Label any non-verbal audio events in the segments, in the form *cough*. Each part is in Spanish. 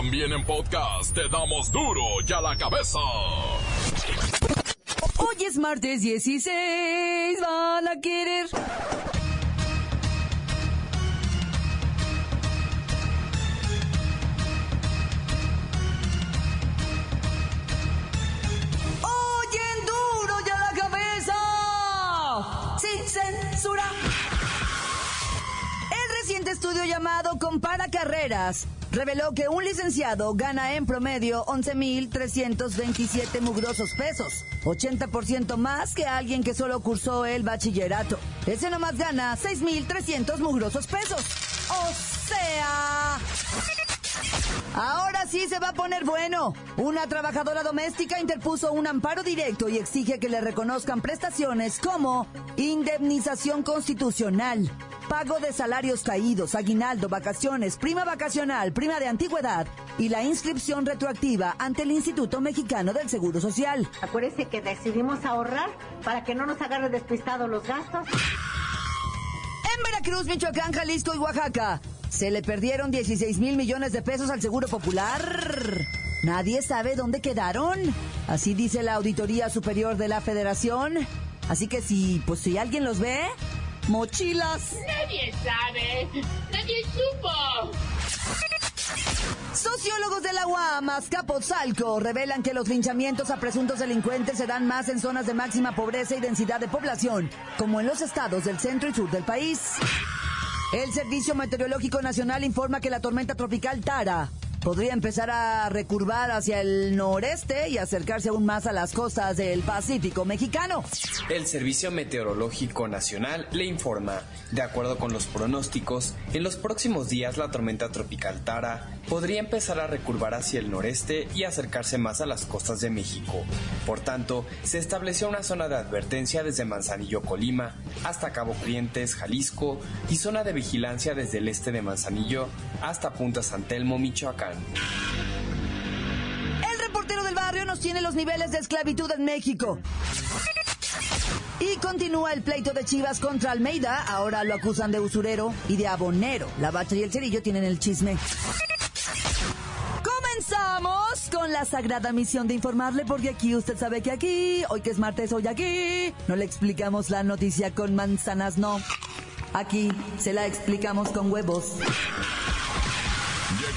También en podcast te damos duro y a la cabeza. Hoy es martes 16, van a querer. Oyen duro y a la cabeza. Sin censura. El reciente estudio llamado Compara Carreras reveló que un licenciado gana en promedio 11.327 mugrosos pesos, 80% más que alguien que solo cursó el bachillerato. Ese nomás gana 6.300 mugrosos pesos. O sea... Ahora sí se va a poner bueno. Una trabajadora doméstica interpuso un amparo directo y exige que le reconozcan prestaciones como indemnización constitucional, pago de salarios caídos, aguinaldo, vacaciones, prima vacacional, prima de antigüedad y la inscripción retroactiva ante el Instituto Mexicano del Seguro Social. Acuérdese que decidimos ahorrar para que no nos agarre despistados los gastos. En Veracruz, Michoacán, Jalisco y Oaxaca se le perdieron 16 mil millones de pesos al Seguro Popular. Nadie sabe dónde quedaron. Así dice la Auditoría Superior de la Federación. Así que si, pues si alguien los ve, mochilas. Nadie sabe. Nadie supo. Sociólogos de la UAM, Azcapotzalco, revelan que los linchamientos a presuntos delincuentes se dan más en zonas de máxima pobreza y densidad de población, como en los estados del centro y sur del país. El Servicio Meteorológico Nacional informa que la tormenta tropical Tara podría empezar a recurvar hacia el noreste y acercarse aún más a las costas del Pacífico mexicano. El Servicio Meteorológico Nacional le informa, de acuerdo con los pronósticos, en los próximos días la tormenta tropical Tara podría empezar a recurvar hacia el noreste y acercarse más a las costas de México. Por tanto, se estableció una zona de advertencia desde Manzanillo, Colima, hasta Cabo Clientes, Jalisco, y zona de vigilancia desde el este de Manzanillo hasta Punta San Telmo, El reportero del barrio nos tiene los niveles de esclavitud en México. Y continúa el pleito de Chivas contra Almeida. Ahora lo acusan de usurero y de abonero. La bacha y el cerillo tienen el chisme. Comenzamos con la sagrada misión de informarle, porque aquí usted sabe que aquí, hoy que es martes, hoy aquí, no le explicamos la noticia con manzanas, no. Aquí se la explicamos con huevos.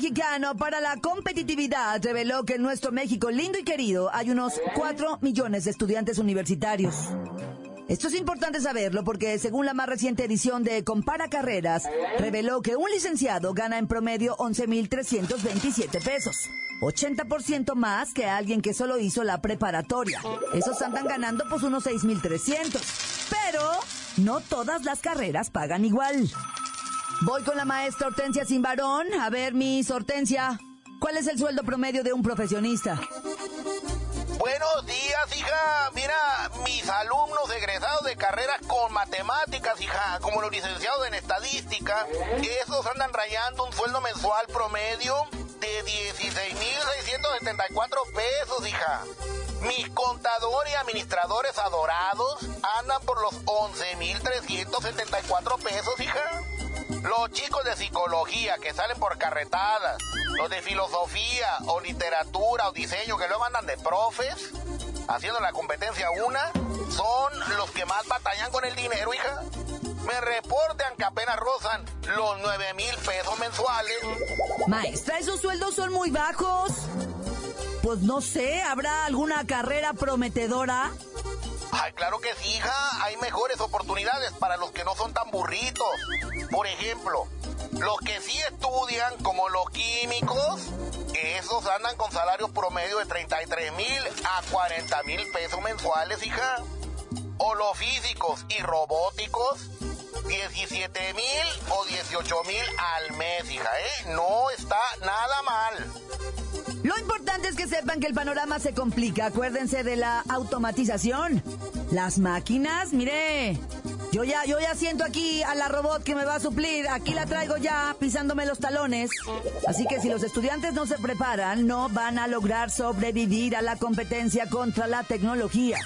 Mexicano para la Competitividad reveló que en nuestro México lindo y querido hay unos 4 millones de estudiantes universitarios. Esto es importante saberlo porque según la más reciente edición de Compara Carreras, reveló que un licenciado gana en promedio 11.327 pesos. 80% más que alguien que solo hizo la preparatoria. Esos andan ganando pues unos 6.300. Pero no todas las carreras pagan igual. Voy con la maestra Hortensia Simbarón. A ver, Miss Hortensia, ¿cuál es el sueldo promedio de un profesionista? Buenos días, hija. Mira, mis alumnos egresados de carreras con matemáticas, hija, como los licenciados en estadística, esos andan rayando un sueldo mensual promedio de 16.674 pesos, hija. Mis contadores y administradores adorados andan por los 11.374 pesos, hija. Los chicos de psicología que salen por carretadas, los de filosofía o literatura o diseño que luego andan de profes, haciendo la competencia una, son los que más batallan con el dinero, hija. Me reportan que apenas rozan los 9 mil pesos mensuales. Maestra, esos sueldos son muy bajos. Pues no sé, ¿habrá alguna carrera prometedora? Ay, claro que sí, hija. Hay mejores oportunidades para los que no son tan burritos. Por ejemplo, los que sí estudian, como los químicos, esos andan con salarios promedio de 33 mil a 40 mil pesos mensuales, hija. O los físicos y robóticos, 17 mil o 18 mil al mes, hija, ¿eh? No está nada mal. sepan que el panorama se complica. Acuérdense de la automatización. Las máquinas, mire, yo ya, yo ya siento aquí a la robot que me va a suplir. Aquí la traigo ya, pisándome los talones. Así que si los estudiantes no se preparan, no van a lograr sobrevivir a la competencia contra la tecnología.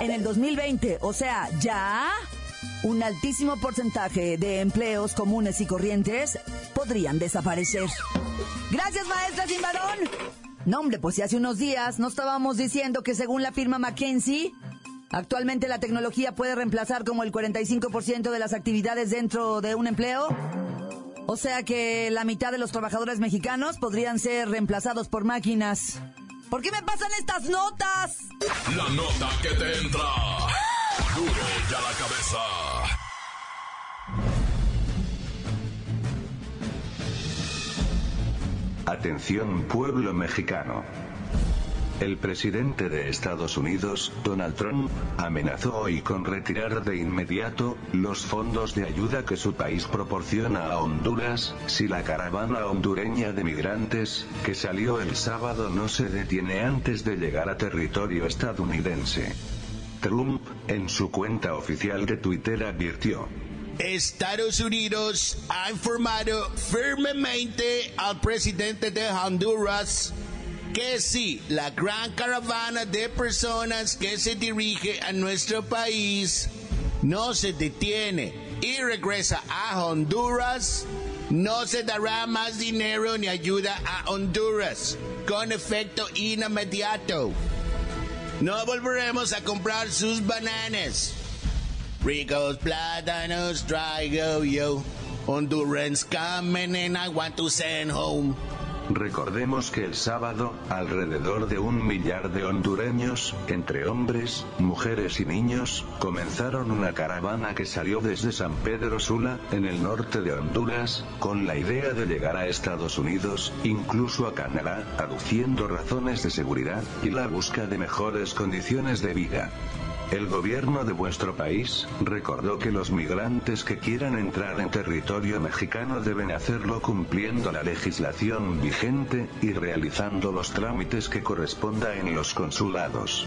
En el 2020, o sea, ya, un altísimo porcentaje de empleos comunes y corrientes podrían desaparecer. Gracias, maestra Simbarón. No, hombre, pues si hace unos días no estábamos diciendo que según la firma McKinsey, actualmente la tecnología puede reemplazar como el 45% de las actividades dentro de un empleo. O sea que la mitad de los trabajadores mexicanos podrían ser reemplazados por máquinas. ¿Por qué me pasan estas notas? La nota que te entra. Duro ya la cabeza. Atención pueblo mexicano. El presidente de Estados Unidos, Donald Trump, amenazó hoy con retirar de inmediato los fondos de ayuda que su país proporciona a Honduras, si la caravana hondureña de migrantes, que salió el sábado no se detiene antes de llegar a territorio estadounidense. Trump, en su cuenta oficial de Twitter advirtió, Estados Unidos ha informado firmemente al presidente de Honduras que si la gran caravana de personas que se dirige a nuestro país no se detiene y regresa a Honduras, no se dará más dinero ni ayuda a Honduras con efecto inmediato. No volveremos a comprar sus bananas. Ricos plátanos traigo yo. Hondurans coming and I want to send home. Recordemos que el sábado, alrededor de un millar de hondureños, entre hombres, mujeres y niños, comenzaron una caravana que salió desde San Pedro Sula, en el norte de Honduras, con la idea de llegar a Estados Unidos, incluso a Canadá, aduciendo razones de seguridad y la busca de mejores condiciones de vida. El gobierno de vuestro país recordó que los migrantes que quieran entrar en territorio mexicano deben hacerlo cumpliendo la legislación vigente y realizando los trámites que corresponda en los consulados.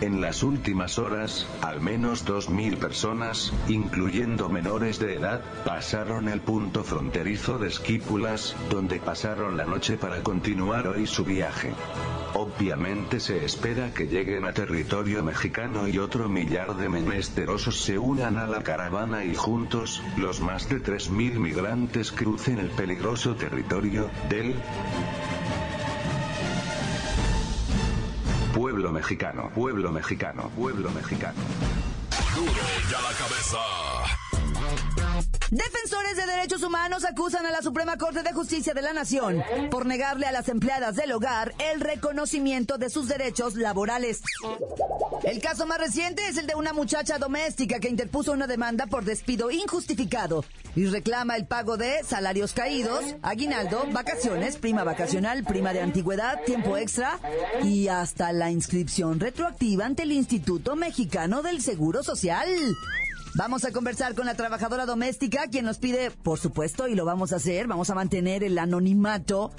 En las últimas horas, al menos 2.000 personas, incluyendo menores de edad, pasaron el punto fronterizo de Esquípulas, donde pasaron la noche para continuar hoy su viaje. Obviamente se espera que lleguen a territorio mexicano y otro millar de menesterosos se unan a la caravana y juntos, los más de 3.000 migrantes crucen el peligroso territorio del pueblo mexicano, pueblo mexicano, pueblo mexicano. Ya la cabeza. Defensores de derechos humanos acusan a la Suprema Corte de Justicia de la Nación por negarle a las empleadas del hogar el reconocimiento de sus derechos laborales. El caso más reciente es el de una muchacha doméstica que interpuso una demanda por despido injustificado y reclama el pago de salarios caídos, aguinaldo, vacaciones, prima vacacional, prima de antigüedad, tiempo extra y hasta la inscripción retroactiva ante el Instituto Mexicano del Seguro Social. Vamos a conversar con la trabajadora doméstica, quien nos pide, por supuesto, y lo vamos a hacer, vamos a mantener el anonimato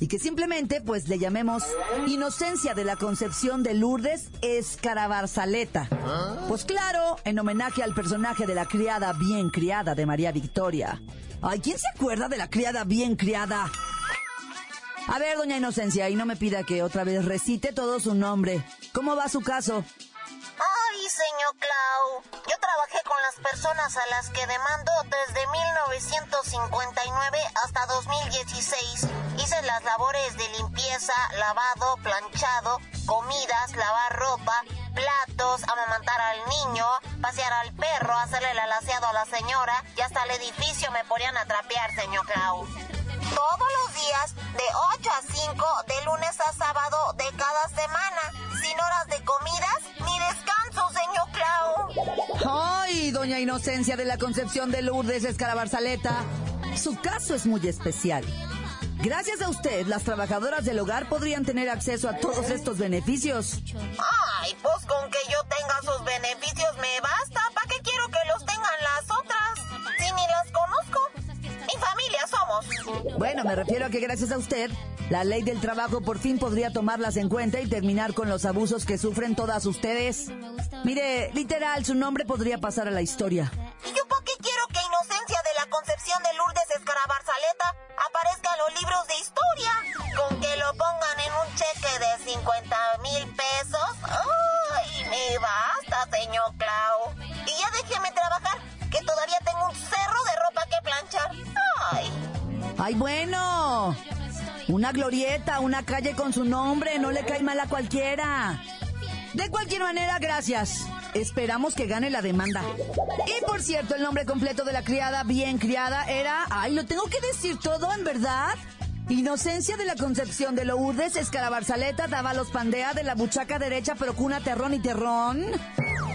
y que simplemente pues le llamemos Inocencia de la Concepción de Lourdes Escarabarzaleta. Pues claro, en homenaje al personaje de la criada bien criada de María Victoria. Ay, ¿quién se acuerda de la criada bien criada? A ver, doña Inocencia, y no me pida que otra vez recite todo su nombre. ¿Cómo va su caso? Señor Clau, yo trabajé con las personas a las que demando desde 1959 hasta 2016. Hice las labores de limpieza, lavado, planchado, comidas, lavar ropa, platos, amamantar al niño, pasear al perro, hacerle el alaciado a la señora y hasta el edificio me ponían a trapear, señor Clau. Todos los días, de 8 a 5, de lunes a sábado de cada semana, sin horas de comidas doña Inocencia de la Concepción de Lourdes Escarabarzaleta. Su caso es muy especial. Gracias a usted, las trabajadoras del hogar podrían tener acceso a todos estos beneficios. Ay, pues con que yo tenga sus beneficios me basta. ¿Para qué quiero que los tengan las otras? Si ni las conozco. Mi familia somos. Bueno, me refiero a que gracias a usted, la ley del trabajo por fin podría tomarlas en cuenta y terminar con los abusos que sufren todas ustedes. Mire, literal, su nombre podría pasar a la historia. ¿Y yo por qué quiero que Inocencia de la Concepción de Lourdes Escarabarzaleta aparezca en los libros de historia? Con que lo pongan en un cheque de 50 mil pesos. ¡Ay, me basta, señor Clau! Y ya déjeme trabajar, que todavía tengo un cerro de ropa que planchar. ¡Ay! ¡Ay, bueno! Una glorieta, una calle con su nombre, no le cae mal a cualquiera. De cualquier manera, gracias. Esperamos que gane la demanda. Y por cierto, el nombre completo de la criada bien criada era... Ay, lo tengo que decir todo, ¿en verdad? Inocencia de la Concepción de Lourdes, Escarabarzaleta, los Pandea de la buchaca derecha, Procuna Terrón y Terrón.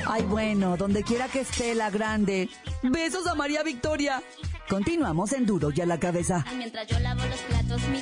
Ay, bueno, donde quiera que esté la grande. Besos a María Victoria. Continuamos en Duro y a la cabeza. Mientras yo lavo los platos, mi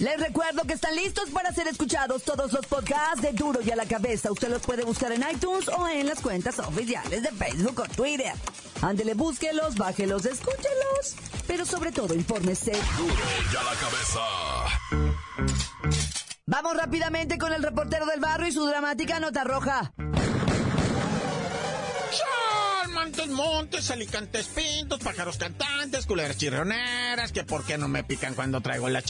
Les recuerdo que están listos para ser escuchados todos los podcasts de Duro y a la cabeza. Usted los puede buscar en iTunes o en las cuentas oficiales de Facebook o Twitter. Ándele, búsquelos, bájelos, escúchelos. Pero sobre todo, infórmese. Duro y a la cabeza. Vamos rápidamente con el reportero del barrio y su dramática nota roja. Montes, montes, alicantes pintos, pájaros cantantes, culeras chirroneras, que por qué no me pican cuando traigo las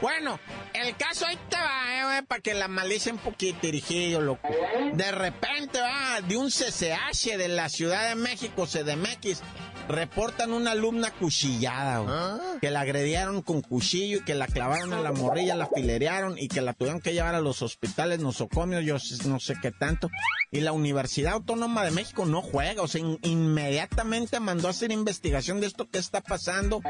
Bueno, el caso ahí te va, eh, para que la malice un poquito, dirigido, loco. De repente, va, de un CCH de la Ciudad de México, CDMX, reportan una alumna cuchillada, ¿Ah? que la agredieron con cuchillo y que la clavaron a la morrilla, la filerearon y que la tuvieron que llevar a los hospitales nosocomios, yo no sé qué tanto. Y la Universidad Autónoma de México no juega, o sea, inmediatamente mandó a hacer investigación de esto que está pasando.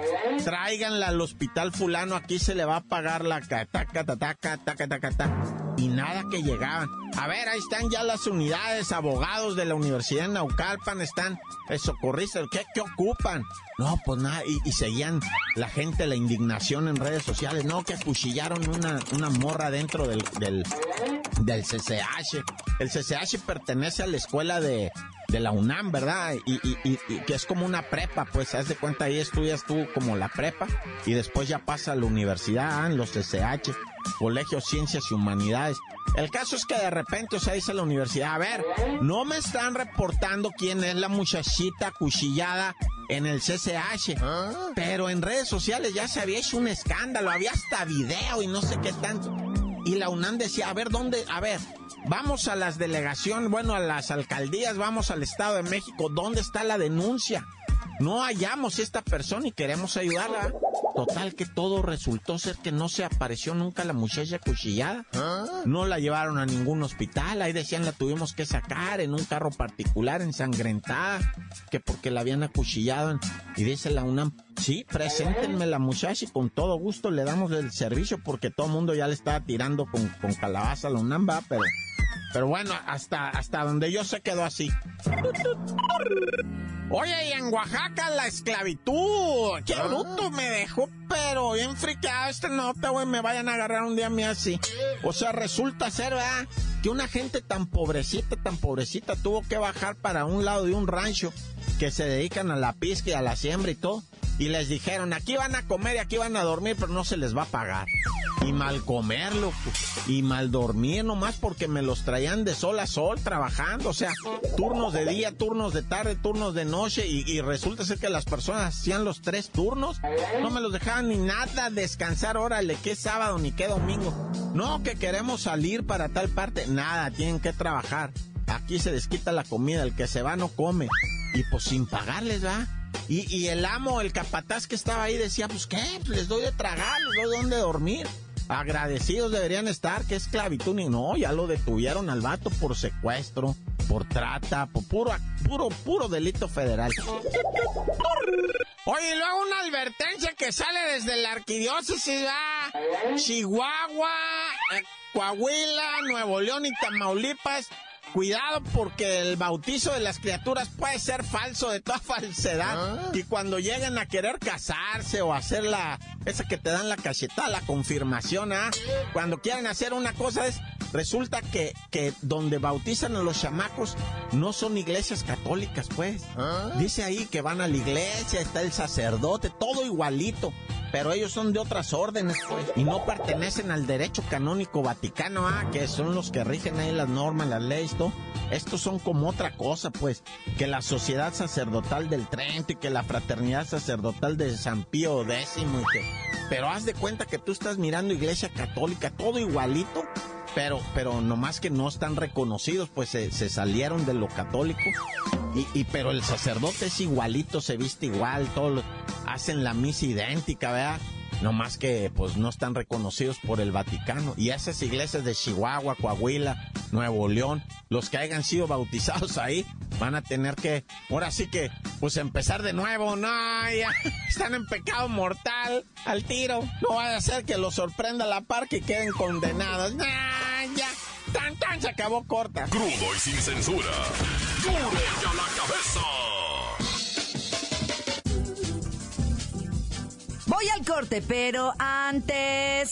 Tráiganla al hospital fulano, aquí se le va a pagar la taca, taca, taca, taca, Y nada que llegaban. A ver, ahí están ya las unidades, abogados de la Universidad de Naucalpan, están socorristas, ¿qué, ¿qué ocupan? No, pues nada, y, seguían la gente la indignación en redes sociales, no, que acuchillaron una, una morra dentro del, del, del CCH. El CCH pertenece a la escuela de, de la UNAM, ¿verdad? Y, y, y, que es como una prepa, pues, haz de cuenta, ahí estudias tú como la prepa y después ya pasa a la universidad, en los CCH, Colegio Ciencias y Humanidades. El caso es que de repente, o sea, dice la universidad, a ver, no me están reportando quién es la muchachita cuchillada en el CCH, pero en redes sociales ya se había hecho un escándalo, había hasta video y no sé qué tanto. Y la UNAM decía, a ver, ¿dónde? A ver, vamos a las delegaciones, bueno, a las alcaldías, vamos al Estado de México, ¿dónde está la denuncia? No hallamos esta persona y queremos ayudarla. Total que todo resultó ser que no se apareció nunca la muchacha cuchillada. ¿Ah? No la llevaron a ningún hospital. Ahí decían la tuvimos que sacar en un carro particular ensangrentada. Que porque la habían acuchillado. Y dice la UNAM, sí, preséntenme la muchacha y con todo gusto le damos el servicio porque todo el mundo ya le estaba tirando con, con calabaza a la UNAM, va, pero... Pero bueno, hasta, hasta donde yo se quedó así. Oye, y en Oaxaca la esclavitud. Qué ah. bruto me dejó, pero bien friqueado este nota, güey. Me vayan a agarrar un día a mí así. O sea, resulta ser, ¿verdad? Que una gente tan pobrecita, tan pobrecita, tuvo que bajar para un lado de un rancho que se dedican a la pisca y a la siembra y todo y les dijeron, aquí van a comer y aquí van a dormir, pero no se les va a pagar. Y mal comerlo, y mal dormir nomás porque me los traían de sol a sol trabajando, o sea, turnos de día, turnos de tarde, turnos de noche, y, resulta ser que las personas hacían los tres turnos, no me los dejaban ni nada descansar, órale, que sábado ni qué domingo. No, que queremos salir para tal parte, nada, tienen que trabajar. Aquí se desquita la comida, el que se va no come. Y pues sin pagarles, ¿va? Y, el amo, el capataz que estaba ahí decía, pues qué, pues les doy de tragar, les doy donde dormir. Agradecidos deberían estar, que esclavitud ni no, ya lo detuvieron al vato por secuestro, por trata, por puro, puro, puro delito federal. Oye, y luego una advertencia que sale desde la arquidiócesis. Chihuahua, eh, Coahuila, Nuevo León y Tamaulipas. Cuidado porque el bautizo de las criaturas puede ser falso, de toda *laughs* falsedad. Y cuando lleguen a querer casarse o hacer la... Esa que te dan la cachetada, la confirmación, ¿ah? Cuando quieren hacer una cosa es... Resulta que, que donde bautizan a los chamacos no son iglesias católicas, pues. Dice ahí que van a la iglesia, está el sacerdote, todo igualito. Pero ellos son de otras órdenes, pues. Y no pertenecen al derecho canónico vaticano, ah, que son los que rigen ahí las normas, las leyes, todo. Estos son como otra cosa, pues. Que la sociedad sacerdotal del Trento y que la fraternidad sacerdotal de San Pío X y. Pero haz de cuenta que tú estás mirando iglesia católica, todo igualito pero, pero nomás que no están reconocidos, pues se, se salieron de lo católico. Y, y, pero el sacerdote es igualito, se viste igual, todos hacen la misa idéntica, ¿verdad? No más que pues no están reconocidos por el Vaticano. Y esas iglesias de Chihuahua, Coahuila, Nuevo León, los que hayan sido bautizados ahí, van a tener que, ahora sí que, pues empezar de nuevo. No, ya están en pecado mortal al tiro. No vaya a ser que los sorprenda la par que queden condenados. Se acabó corta. Crudo y sin censura. Duro ya la cabeza. Voy al corte, pero antes.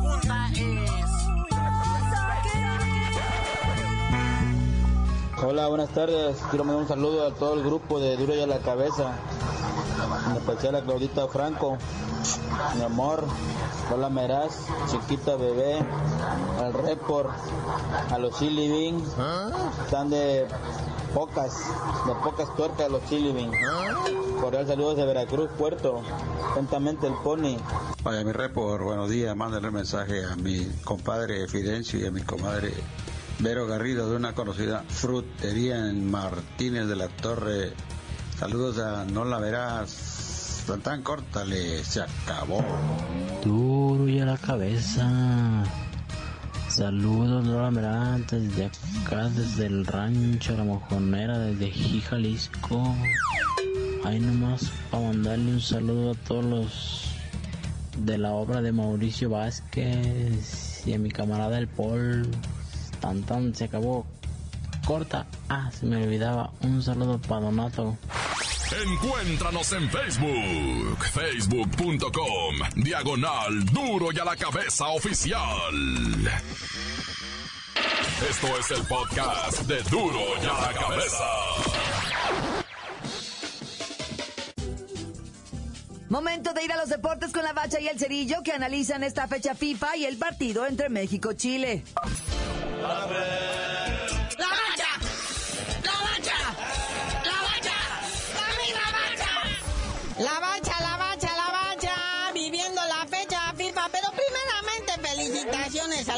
Buenas tardes. Quiero mandar un saludo a todo el grupo de Duro y a la Cabeza. En especial a Claudita Franco, mi amor, Lola Meraz, Chiquita Bebé, al Report, a los Chili Bean. Están de pocas, de pocas tuercas los Chili Bean. Cordial saludos de Veracruz, Puerto. Atentamente el Pony. Vaya, mi Report, buenos días. Mándale un mensaje a mi compadre Fidencio y a mi comadre Vero Garrido de una conocida frutería en Martínez de la Torre. Saludos a No la verás. Tan tan córtale, se acabó. Duro y a la cabeza. Saludos, no la verás desde acá, desde el rancho La Mojonera, desde Jalisco. Ahí nomás para mandarle un saludo a todos los de la obra de Mauricio Vázquez y a mi camarada el Paul tan tan se acabó corta. Ah, se me olvidaba. Un saludo para Donato. Encuéntranos en Facebook, facebook.com, diagonal duro y a la cabeza oficial. Esto es el podcast de duro y a la cabeza. Momento de ir a los deportes con la bacha y el cerillo que analizan esta fecha FIFA y el partido entre México-Chile. ¡La bacha! ¡La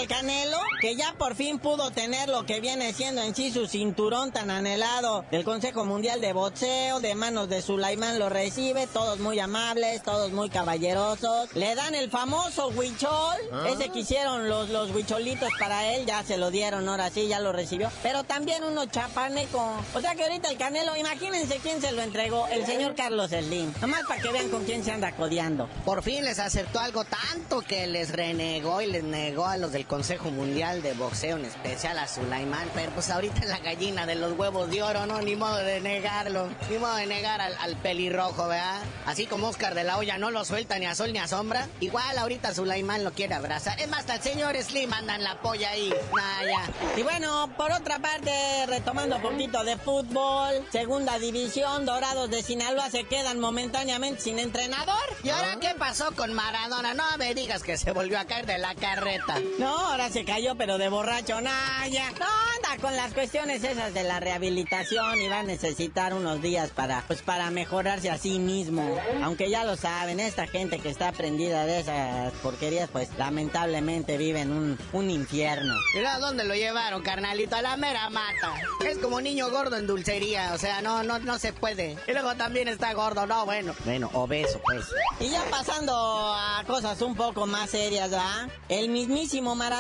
al Canelo, que ya por fin pudo tener lo que viene siendo en sí su cinturón tan anhelado. Del Consejo Mundial de Boxeo, de manos de Sulaimán lo recibe, todos muy amables, todos muy caballerosos, le dan el famoso huichol, ese que hicieron los, los huicholitos para él, ya se lo dieron, ahora sí, ya lo recibió, pero también uno chapaneco, o sea que ahorita el Canelo, imagínense quién se lo entregó, el señor Carlos Slim, nomás para que vean con quién se anda codeando. Por fin les acertó algo tanto que les renegó y les negó a los del Consejo Mundial de Boxeo, en especial a Sulaimán. Pero pues ahorita la gallina de los huevos de oro, ¿no? Ni modo de negarlo. Ni modo de negar al, al pelirrojo, ¿verdad? Así como Oscar de la Hoya no lo suelta ni a sol ni a sombra. Igual ahorita Sulaimán lo quiere abrazar. Es más, hasta el señor Slim anda en la polla ahí. Nah, ya. Y bueno, por otra parte, retomando un poquito de fútbol, segunda división, Dorados de Sinaloa se quedan momentáneamente sin entrenador. ¿Y ahora qué pasó con Maradona? No me digas que se volvió a caer de la carreta. No, ahora se cayó, pero de borracho, Naya. No, anda con las cuestiones esas de la rehabilitación y va a necesitar unos días para, pues, para mejorarse a sí mismo. Aunque ya lo saben, esta gente que está prendida de esas porquerías, pues, lamentablemente vive en un, un infierno. Mira dónde lo llevaron, carnalito, a la mera mata. Es como niño gordo en dulcería, o sea, no, no, no se puede. Y luego también está gordo, no, bueno. Bueno, obeso, pues. Y ya pasando a cosas un poco más serias, ¿verdad? El mismísimo Maradona,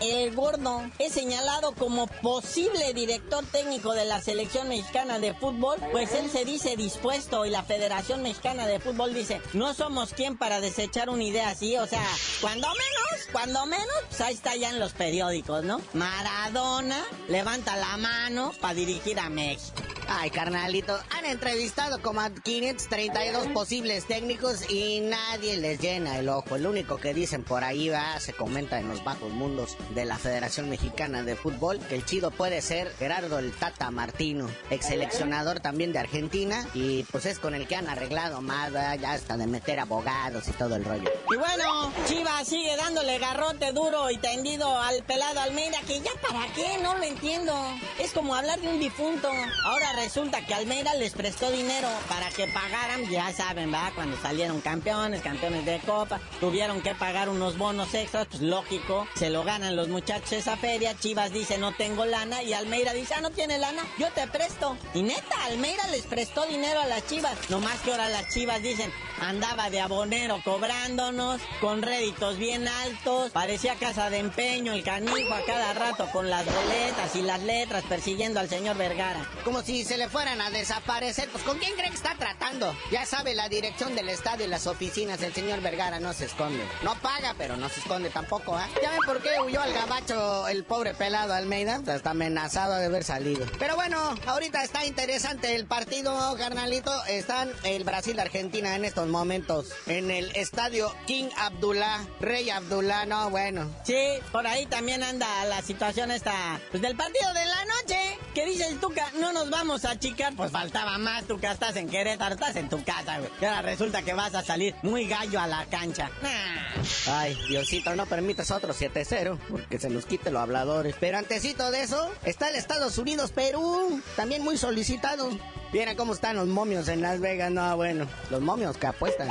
el gordo, es señalado como posible director técnico de la selección mexicana de fútbol, pues él se dice dispuesto y la Federación Mexicana de Fútbol dice, no somos quien para desechar una idea así, o sea, cuando menos, cuando menos, pues ahí está ya en los periódicos, ¿no? Maradona levanta la mano para dirigir a México. Ay, carnalito, han entrevistado como a 532 posibles técnicos y nadie les llena el ojo. El único que dicen por ahí va, se comenta en los bajos mundos de la Federación Mexicana de Fútbol, que el chido puede ser Gerardo el Tata Martino, ex seleccionador también de Argentina, y pues es con el que han arreglado más, ya hasta de meter abogados y todo el rollo. Y bueno, Chivas sigue dándole garrote duro y tendido al pelado Almeida, que ya para qué, no lo entiendo. Es como hablar de un difunto. Ahora resulta que Almeida les prestó dinero para que pagaran, ya saben, ¿verdad? Cuando salieron campeones, campeones de Copa, tuvieron que pagar unos bonos extras, pues lógico, se lo ganan los muchachos esa feria, Chivas dice no tengo lana y Almeida dice, ah, no tiene lana, yo te presto. Y neta, Almeida les prestó dinero a las Chivas, nomás que ahora las Chivas dicen, andaba de abonero cobrándonos, con réditos bien altos, parecía casa de empeño, el canijo a cada rato con las boletas y las letras persiguiendo al señor Vergara. Como si se le fueran a desaparecer, pues ¿con quién cree que está tratando? Ya sabe la dirección del estadio y las oficinas, el señor Vergara no se esconde. No paga, pero no se esconde tampoco, ¿ah? ¿Ya ven por qué huyó al gabacho el pobre pelado Almeida? Está amenazado de haber salido. Pero bueno, ahorita está interesante el partido, carnalito. Están el Brasil-Argentina en estos momentos en el estadio King Abdullah, Rey Abdullah, no, bueno. Sí, por ahí también anda la situación esta, pues del partido de la noche. ¿Qué dice el Tuca? No nos vamos a achicar, pues faltaba más, Tuca, estás en Querétaro, estás en tu casa, güey. Y ahora resulta que vas a salir muy gallo a la cancha. Nah. Ay, Diosito, no permitas otro 7-0, porque se nos quite los habladores. Pero antecito de eso, está el Estados Unidos, Perú, también muy solicitado. Viera cómo están los momios en Las Vegas, no, bueno, los momios que apuestan.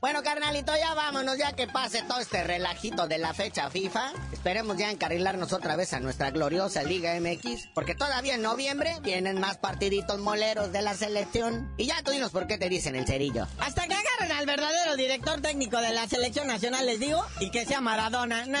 Bueno, carnalito, ya vámonos, ya que pase todo este relajito de la fecha FIFA. Esperemos ya encarrilarnos otra vez a nuestra gloriosa Liga MX, porque todavía en noviembre vienen más partiditos moleros de la selección. Y ya tú dinos por qué te dicen el cerillo. Hasta que agarren al verdadero director técnico de la selección nacional, les digo, y que sea Maradona. Nah,